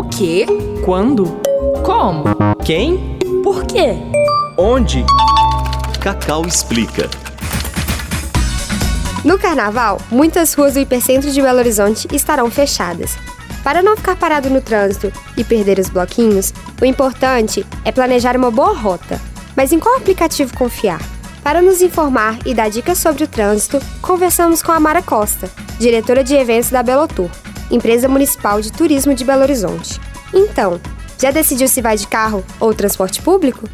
O quê? Quando? Como? Quem? Por quê? Onde? Cacau explica. No carnaval, muitas ruas do hipercentro de Belo Horizonte estarão fechadas. Para não ficar parado no trânsito e perder os bloquinhos, o importante é planejar uma boa rota. Mas em qual aplicativo confiar? Para nos informar e dar dicas sobre o trânsito, conversamos com a Mara Costa, diretora de eventos da Belotur, empresa municipal de turismo de Belo Horizonte. Então, já decidiu se vai de carro ou transporte público?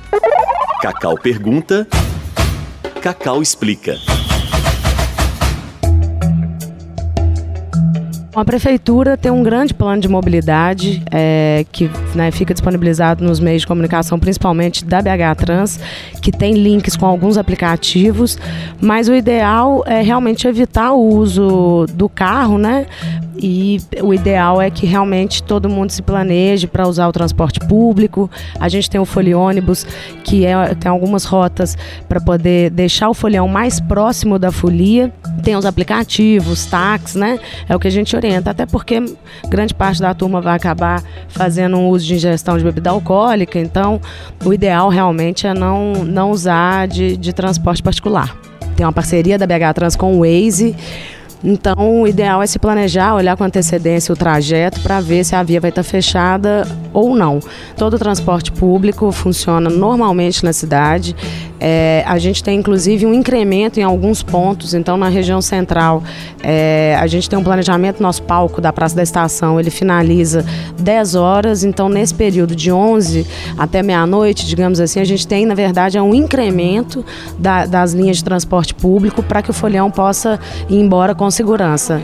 Cacau pergunta. Cacau explica. A prefeitura tem um grande plano de mobilidade é, que né, fica disponibilizado nos meios de comunicação, principalmente da BH Trans, que tem links com alguns aplicativos, mas o ideal é realmente evitar o uso do carro, né? E o ideal é que realmente todo mundo se planeje para usar o transporte público. A gente tem o foliônibus, que é, tem algumas rotas para poder deixar o folião mais próximo da folia. Tem os aplicativos, táxis, né? É o que a gente orienta, até porque grande parte da turma vai acabar fazendo uso de ingestão de bebida alcoólica, então o ideal realmente é não, não usar de, de transporte particular. Tem uma parceria da BH Trans com o Waze então, o ideal é se planejar, olhar com antecedência o trajeto para ver se a via vai estar tá fechada ou não. Todo o transporte público funciona normalmente na cidade. É, a gente tem inclusive um incremento em alguns pontos. Então, na região central, é, a gente tem um planejamento. Nosso palco da Praça da Estação ele finaliza 10 horas. Então, nesse período de 11 até meia-noite, digamos assim, a gente tem, na verdade, é um incremento da, das linhas de transporte público para que o folião possa ir embora com segurança.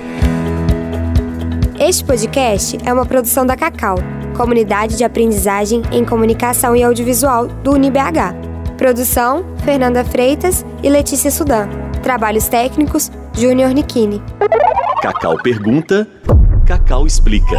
Este podcast é uma produção da Cacau, Comunidade de Aprendizagem em Comunicação e Audiovisual do UniBH. Produção: Fernanda Freitas e Letícia Sudan. Trabalhos técnicos: Júnior Nikini. Cacau pergunta, Cacau explica.